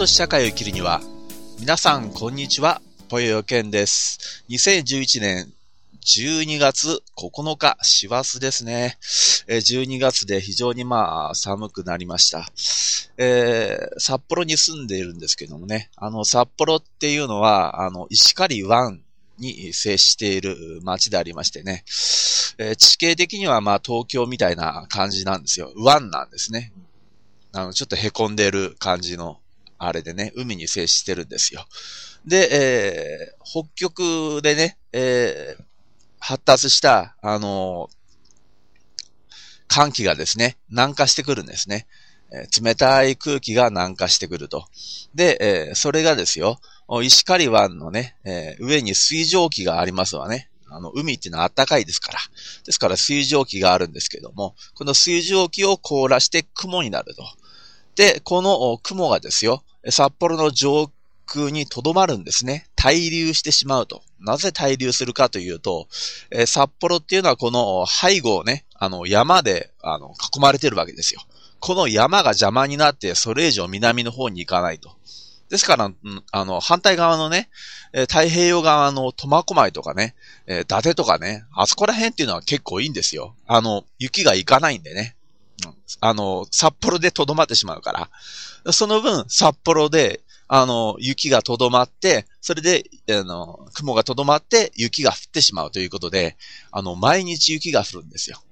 とし社会を生きるには、皆さん、こんにちは。ぽよよけんです。2011年12月9日、師走ですね。12月で非常にまあ寒くなりました。えー、札幌に住んでいるんですけどもね、あの札幌っていうのは、あの石狩湾に接している町でありましてね、えー、地形的にはまあ東京みたいな感じなんですよ。湾なんですね。あの、ちょっと凹んでる感じの、あれでね、海に接してるんですよ。で、えー、北極でね、えー、発達した、あの寒気がですね、南下してくるんですね。えー、冷たい空気が南下してくると。で、えー、それがですよ、石狩湾のね、えー、上に水蒸気がありますわね。あの、海っていうのは暖かいですから。ですから水蒸気があるんですけども、この水蒸気を凍らして雲になると。で、この雲がですよ、札幌の上空に留まるんですね。滞留してしまうと。なぜ滞留するかというと、えー、札幌っていうのはこの背後をね、あの山であの囲まれてるわけですよ。この山が邪魔になってそれ以上南の方に行かないと。ですから、あの、反対側のね、太平洋側の苫小牧とかね、伊達とかね、あそこら辺っていうのは結構いいんですよ。あの、雪が行かないんでね。あの、札幌で留まってしまうから。その分、札幌であの、雪がとどまって、それで、あの、雲がとどまって雪が降ってしまうということで、あの、毎日雪が降るんですよ。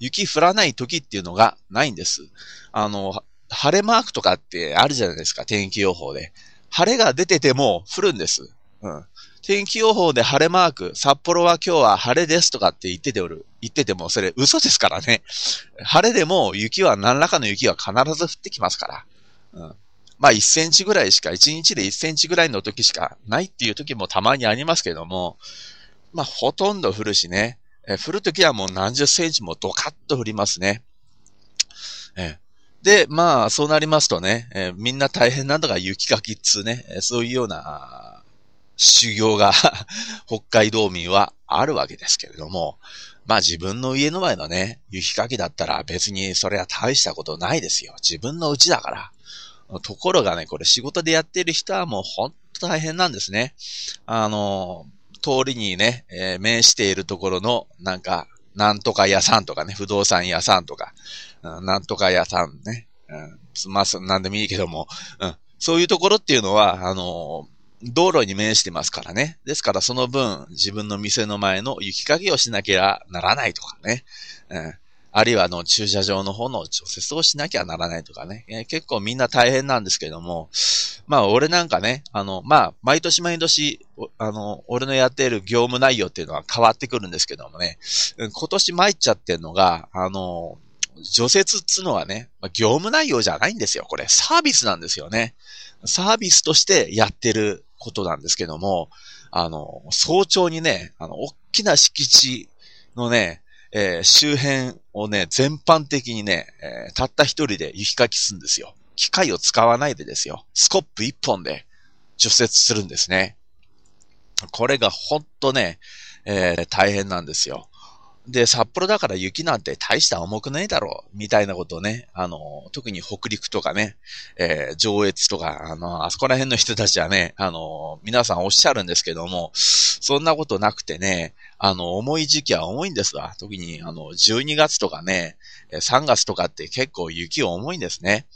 雪降らない時っていうのがないんです。あの、晴れマークとかってあるじゃないですか、天気予報で。晴れが出てても降るんです。うん。天気予報で晴れマーク、札幌は今日は晴れですとかって言ってておる、言っててもそれ嘘ですからね。晴れでも雪は何らかの雪は必ず降ってきますから。うん。まあ1センチぐらいしか、1日で1センチぐらいの時しかないっていう時もたまにありますけども、まあほとんど降るしね、え降る時はもう何十センチもドカッと降りますね。えで、まあそうなりますとね、えみんな大変なのが雪かきっつうね、そういうような修行が北海道民はあるわけですけれども、まあ自分の家の前のね、雪かきだったら別にそれは大したことないですよ。自分の家だから。ところがね、これ仕事でやってる人はもうほんと大変なんですね。あの、通りにね、えー、面しているところの、なんか、なんとか屋さんとかね、不動産屋さんとか、うん、なんとか屋さんね、うん、まあ、なんでもいいけども、うん、そういうところっていうのは、あの、道路に面してますからね。ですからその分、自分の店の前の雪かきをしなきゃならないとかね。うん、あるいはあの駐車場の方の除雪をしなきゃならないとかね、えー、結構みんな大変なんですけども、まあ俺なんかね、あの、まあ毎年毎年、あの、俺のやっている業務内容っていうのは変わってくるんですけどもね、今年参っちゃってるのが、あの、除雪っつうのはね、業務内容じゃないんですよ。これサービスなんですよね。サービスとしてやってることなんですけども、あの、早朝にね、あの、大きな敷地のね、えー、周辺をね、全般的にね、えー、たった一人で雪かきするんですよ。機械を使わないでですよ。スコップ一本で除雪するんですね。これがほんとね、えー、大変なんですよ。で、札幌だから雪なんて大した重くないだろう、みたいなことをね、あの、特に北陸とかね、えー、上越とか、あの、あそこら辺の人たちはね、あの、皆さんおっしゃるんですけども、そんなことなくてね、あの、重い時期は重いんですわ。特に、あの、12月とかね、3月とかって結構雪重いんですね。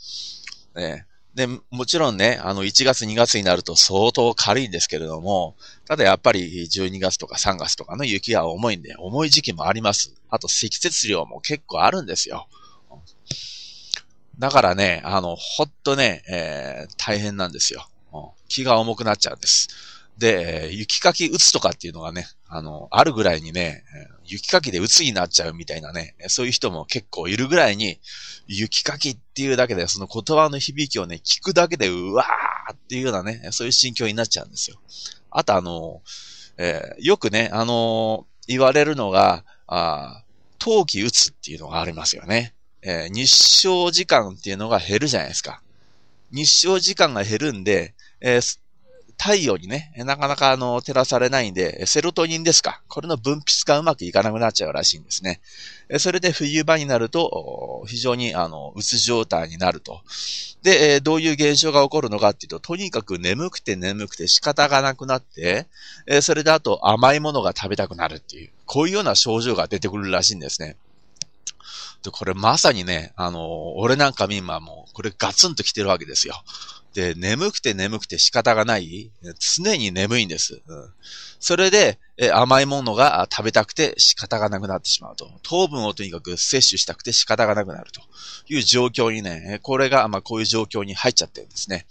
えーで、もちろんね、あの、1月2月になると相当軽いんですけれども、ただやっぱり12月とか3月とかの雪は重いんで、重い時期もあります。あと積雪量も結構あるんですよ。だからね、あの、ほっとね、えー、大変なんですよ。気が重くなっちゃうんです。で、雪かき打つとかっていうのがね、あの、あるぐらいにね、雪かきで鬱になっちゃうみたいなね、そういう人も結構いるぐらいに、雪かきっていうだけで、その言葉の響きをね、聞くだけで、うわーっていうようなね、そういう心境になっちゃうんですよ。あとあの、えー、よくね、あの言われるのが、あ冬季打つっていうのがありますよね。えー、日照時間っていうのが減るじゃないですか。日照時間が減るんで、えー、太陽にね、なかなかあの、照らされないんで、セロトニンですか。これの分泌がうまくいかなくなっちゃうらしいんですね。それで冬場になると、非常にあの、うつ状態になると。で、どういう現象が起こるのかっていうと、とにかく眠くて眠くて仕方がなくなって、それであと甘いものが食べたくなるっていう、こういうような症状が出てくるらしいんですね。で、これまさにね、あの、俺なんか今もう、これガツンと来てるわけですよ。で、眠くて眠くて仕方がない。常に眠いんです。うん、それで、え甘いものが食べたくて仕方がなくなってしまうと。糖分をとにかく摂取したくて仕方がなくなるという状況にね、これが、まあ、こういう状況に入っちゃってるんですね。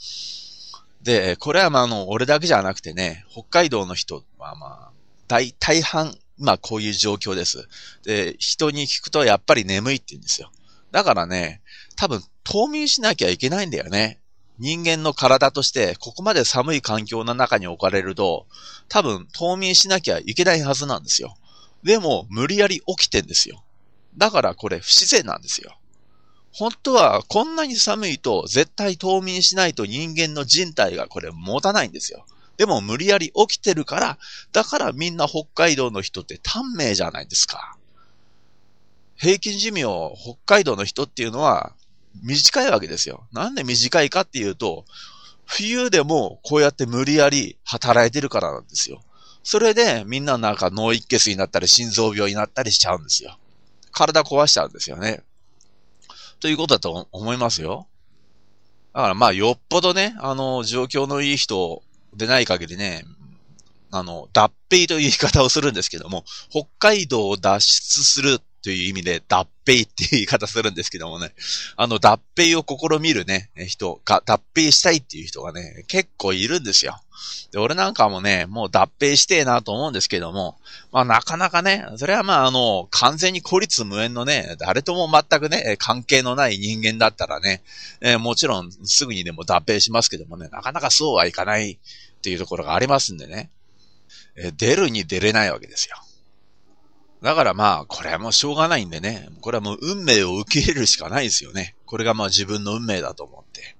で、これはまあ、あの、俺だけじゃなくてね、北海道の人はまあ、大、大半、まあ、こういう状況です。で、人に聞くとやっぱり眠いって言うんですよ。だからね、多分冬眠しなきゃいけないんだよね。人間の体として、ここまで寒い環境の中に置かれると、多分冬眠しなきゃいけないはずなんですよ。でも、無理やり起きてんですよ。だからこれ不自然なんですよ。本当はこんなに寒いと絶対冬眠しないと人間の人体がこれ持たないんですよ。でも無理やり起きてるから、だからみんな北海道の人って短命じゃないですか。平均寿命、北海道の人っていうのは短いわけですよ。なんで短いかっていうと、冬でもこうやって無理やり働いてるからなんですよ。それでみんななんか脳一血になったり心臓病になったりしちゃうんですよ。体壊しちゃうんですよね。ということだと思いますよ。だからまあよっぽどね、あの、状況のいい人でない限りね、あの、脱皮という言い方をするんですけども、北海道を脱出するという意味で脱皮っていう言い方するんですけどもね、あの脱皮を試みるね、人が、脱皮したいっていう人がね、結構いるんですよ。で、俺なんかもね、もう脱皮してえなと思うんですけども、まあなかなかね、それはまああの、完全に孤立無縁のね、誰とも全くね、関係のない人間だったらね、えー、もちろんすぐにでも脱皮しますけどもね、なかなかそうはいかないっていうところがありますんでね、え、出るに出れないわけですよ。だからまあ、これはもうしょうがないんでね。これはもう運命を受け入れるしかないですよね。これがまあ自分の運命だと思って。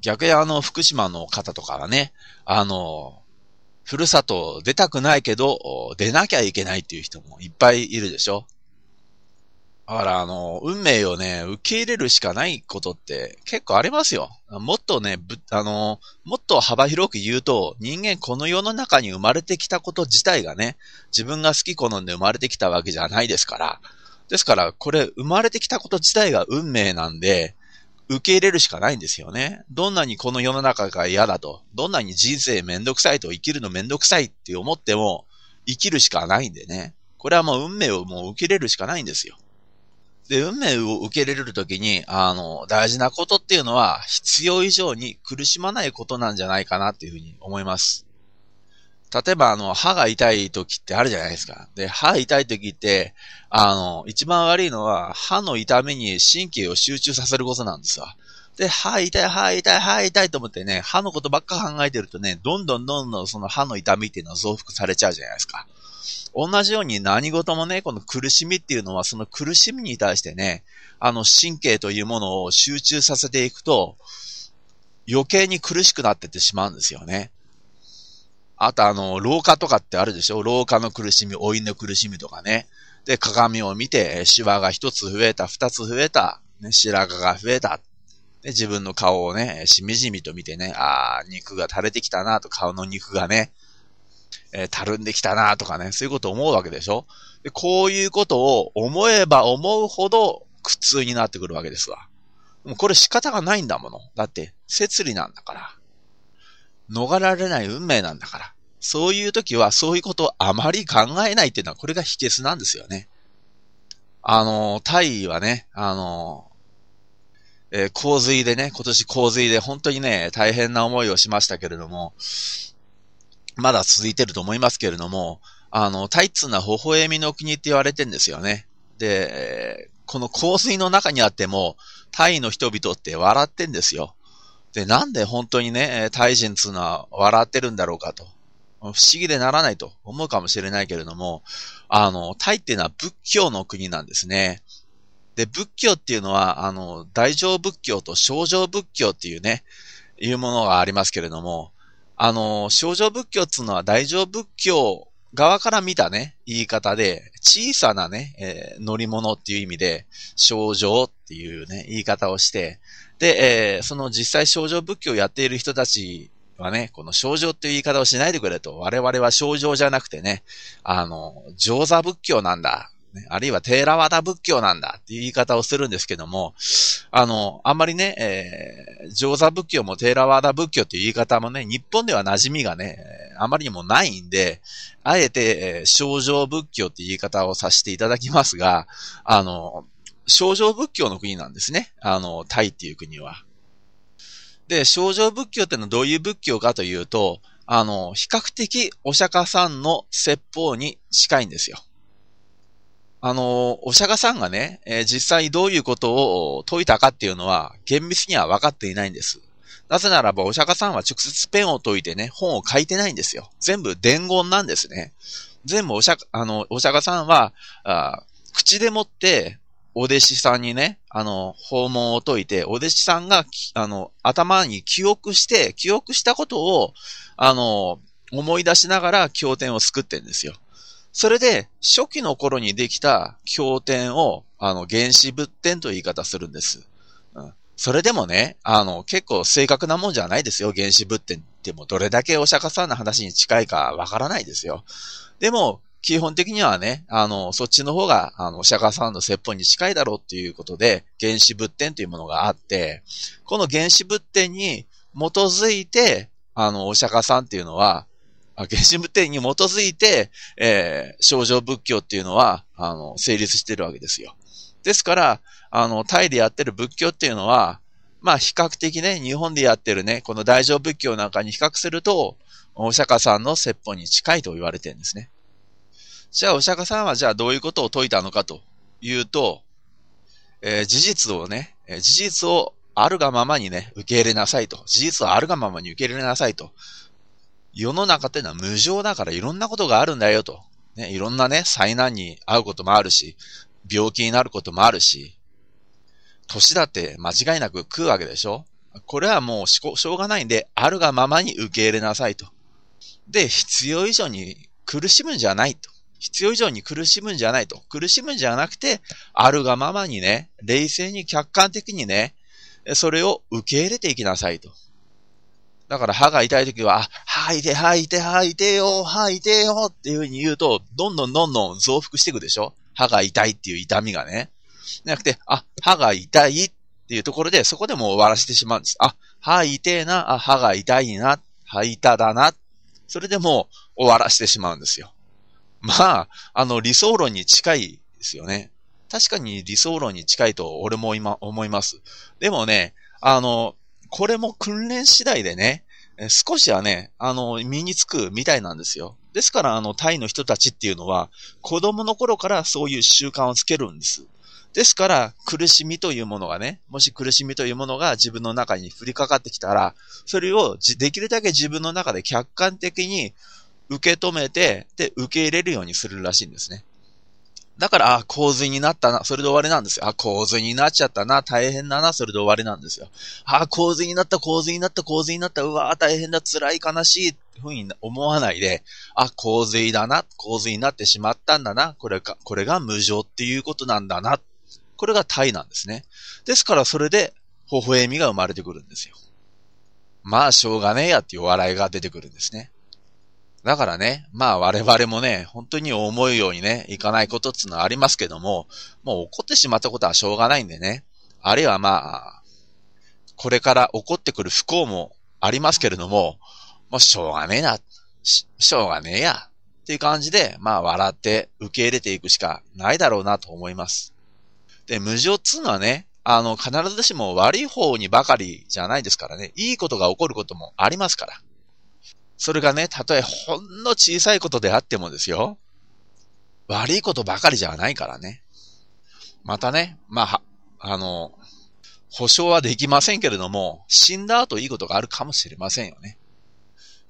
逆にあの、福島の方とかはね、あの、ふるさと出たくないけど、出なきゃいけないっていう人もいっぱいいるでしょ。だから、あの、運命をね、受け入れるしかないことって結構ありますよ。もっとね、ぶあの、もっと幅広く言うと、人間この世の中に生まれてきたこと自体がね、自分が好き好んで生まれてきたわけじゃないですから。ですから、これ、生まれてきたこと自体が運命なんで、受け入れるしかないんですよね。どんなにこの世の中が嫌だと、どんなに人生めんどくさいと生きるのめんどくさいって思っても、生きるしかないんでね。これはもう運命をもう受け入れるしかないんですよ。で、運命を受け入れるときに、あの、大事なことっていうのは、必要以上に苦しまないことなんじゃないかなっていうふうに思います。例えば、あの、歯が痛い時ってあるじゃないですか。で、歯痛い時って、あの、一番悪いのは、歯の痛みに神経を集中させることなんですわ。で、歯痛い、歯痛い、歯痛いと思ってね、歯のことばっか考えてるとね、どんどんどんどんその歯の痛みっていうのは増幅されちゃうじゃないですか。同じように何事もね、この苦しみっていうのは、その苦しみに対してね、あの神経というものを集中させていくと、余計に苦しくなってってしまうんですよね。あとあの、老化とかってあるでしょ？老化の苦しみ、老いの苦しみとかね。で、鏡を見て、シワが一つ増えた、二つ増えた、ね、白髪が増えた。で、自分の顔をね、しみじみと見てね、ああ、肉が垂れてきたなと、顔の肉がね、えー、たるんできたなとかね、そういうこと思うわけでしょ？でこういうことを思えば思うほど苦痛になってくるわけですわ。もうこれ仕方がないんだもの。だって、摂理なんだから。逃られない運命なんだから。そういう時は、そういうことをあまり考えないっていうのは、これが秘訣なんですよね。あの、タイはね、あの、えー、洪水でね、今年洪水で本当にね、大変な思いをしましたけれども、まだ続いてると思いますけれども、あの、タイツな微笑みの国って言われてんですよね。で、この洪水の中にあっても、タイの人々って笑ってんですよ。で、なんで本当にね、タイ人つうのは笑ってるんだろうかと。不思議でならないと思うかもしれないけれども、あの、タイっていうのは仏教の国なんですね。で、仏教っていうのは、あの、大乗仏教と小乗仏教っていうね、いうものがありますけれども、あの、少女仏教っていうのは大乗仏教側から見たね、言い方で、小さなね、えー、乗り物っていう意味で、少女っていうね、言い方をして、で、えー、その実際少女仏教をやっている人たちはね、この少女っていう言い方をしないでくれと、我々は少女じゃなくてね、あの、上座仏教なんだ。ね、あるいはテーラワダ仏教なんだっていう言い方をするんですけども、あの、あんまりね、えー、上座仏教もテーラワダ仏教っていう言い方もね、日本では馴染みがね、あまりにもないんで、あえて、えー、少女仏教っていう言い方をさせていただきますが、あの、少女仏教の国なんですね。あの、タイっていう国は。で、少女仏教ってのはどういう仏教かというと、あの、比較的お釈迦さんの説法に近いんですよ。あの、お釈迦さんがね、えー、実際どういうことを説いたかっていうのは、厳密には分かっていないんです。なぜならば、お釈迦さんは直接ペンを解いてね、本を書いてないんですよ。全部伝言なんですね。全部お釈あの、お釈迦さんは、あ口でもって、お弟子さんにね、あの、訪問を解いて、お弟子さんが、あの、頭に記憶して、記憶したことを、あの、思い出しながら経典を作ってんですよ。それで、初期の頃にできた経典を、あの、原子仏典という言い方するんです。うん。それでもね、あの、結構正確なもんじゃないですよ。原子仏典ってもどれだけお釈迦さんの話に近いかわからないですよ。でも、基本的にはね、あの、そっちの方が、あの、お釈迦さんの説法に近いだろうっていうことで、原子仏典というものがあって、この原子仏典に基づいて、あの、お釈迦さんっていうのは、原子仏典に基づいて、えー、少女仏教っていうのは、あの、成立してるわけですよ。ですから、あの、タイでやってる仏教っていうのは、まあ、比較的ね、日本でやってるね、この大乗仏教なんかに比較すると、お釈迦さんの説法に近いと言われてるんですね。じゃあ、お釈迦さんはじゃあどういうことを説いたのかというと、えー、事実をね、事実をあるがままにね、受け入れなさいと。事実をあるがままに受け入れなさいと。世の中ってのは無常だからいろんなことがあるんだよと。ね、いろんなね、災難に遭うこともあるし、病気になることもあるし、年だって間違いなく食うわけでしょ？これはもうしょうがないんで、あるがままに受け入れなさいと。で、必要以上に苦しむんじゃないと。必要以上に苦しむんじゃないと。苦しむんじゃなくて、あるがままにね、冷静に客観的にね、それを受け入れていきなさいと。だから歯が痛い時は、あ、歯痛い、歯痛い、歯痛いてよ、歯痛いよっていう風に言うと、どんどんどんどん増幅していくでしょ？歯が痛いっていう痛みがね。じゃなくて、あ、歯が痛いっていうところで、そこでもう終わらせてしまうんです。あ、歯痛いな、あ、歯が痛いな、歯痛だな。それでもう終わらせてしまうんですよ。まあ、あの、理想論に近いですよね。確かに理想論に近いと俺も今思います。でもね、あの、これも訓練次第でね、少しはね、あの、身につくみたいなんですよ。ですから、あの、タイの人たちっていうのは、子供の頃からそういう習慣をつけるんです。ですから、苦しみというものがね、もし苦しみというものが自分の中に降りかかってきたら、それをできるだけ自分の中で客観的に受け止めて、で、受け入れるようにするらしいんですね。だから、あ、洪水になったな、それで終わりなんですよ。あ、洪水になっちゃったな、大変だな、それで終わりなんですよ。あ、洪水になった、洪水になった、洪水になった、うわ大変だ、辛い、悲しい、ふうに思わないで、あ、洪水だな、洪水になってしまったんだな、これか、これが無常っていうことなんだな。これが体なんですね。ですから、それで、微笑みが生まれてくるんですよ。まあ、しょうがねえやっていう笑いが出てくるんですね。だからね、まあ我々もね、本当に思うようにね、いかないことっていうのはありますけども、もう起こってしまったことはしょうがないんでね、あるいはまあ、これから起こってくる不幸もありますけれども、もうしょうがねえな、ししょうがねえや、っていう感じで、まあ笑って受け入れていくしかないだろうなと思います。で、無常っつうのはね、あの、必ずしも悪い方にばかりじゃないですからね、いいことが起こることもありますから。それがね、たとえほんの小さいことであってもですよ。悪いことばかりじゃないからね。またね、まあ、あの、保証はできませんけれども、死んだ後いいことがあるかもしれませんよね。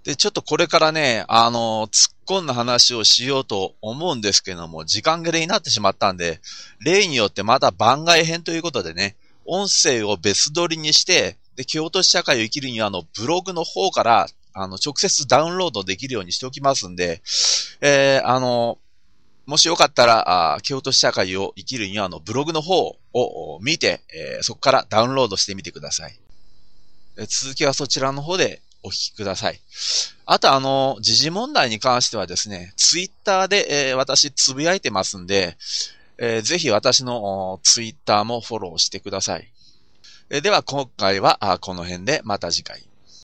で、ちょっとこれからね、あの、突っ込んだ話をしようと思うんですけども、時間切れになってしまったんで、例によってまた番外編ということでね、音声を別撮りにして、で、京都市社会を生きるには、あの、ブログの方からあの、直接ダウンロードできるようにしておきますんで、えー、あの、もしよかったら、あ京都市社会を生きるには、あの、ブログの方を見て、えー、そこからダウンロードしてみてください。続きはそちらの方でお聞きください。あと、あの、時事問題に関してはですね、ツイッターで、えー、私つぶやいてますんで、えー、ぜひ私のツイッターもフォローしてください。えー、では、今回はこの辺でまた次回。